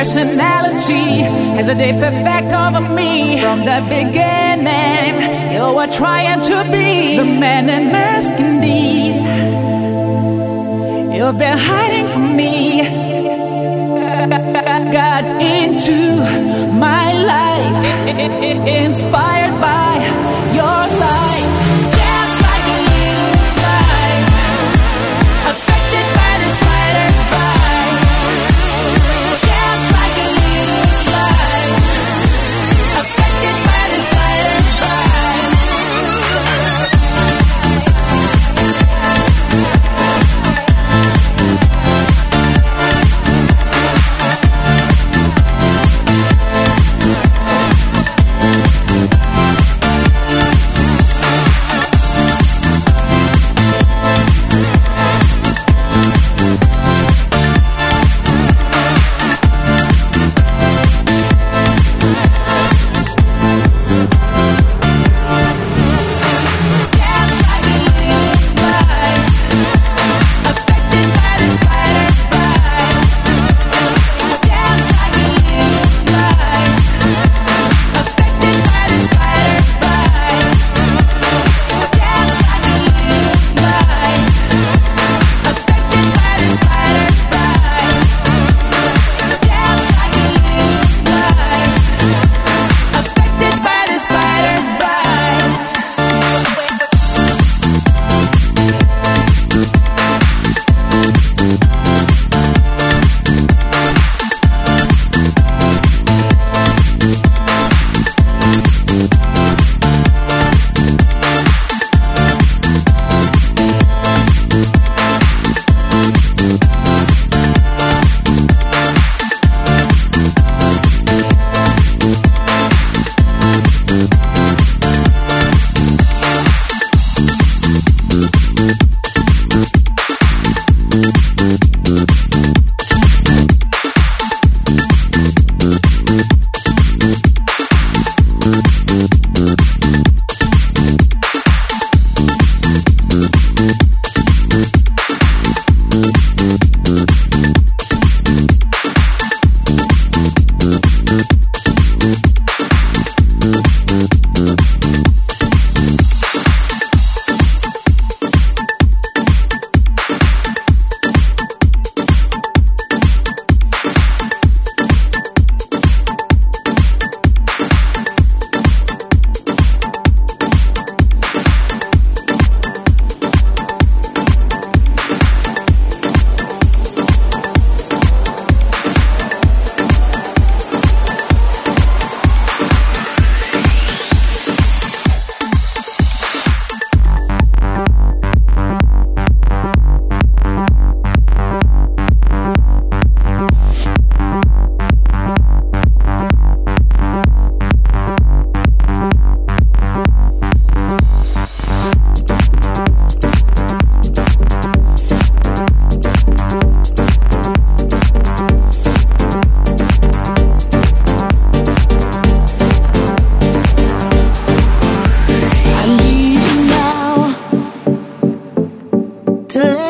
personality has a deep effect over me from the beginning. You were trying to be the man in mask indeed. You've been hiding from me. Got into my life, inspired by your to let.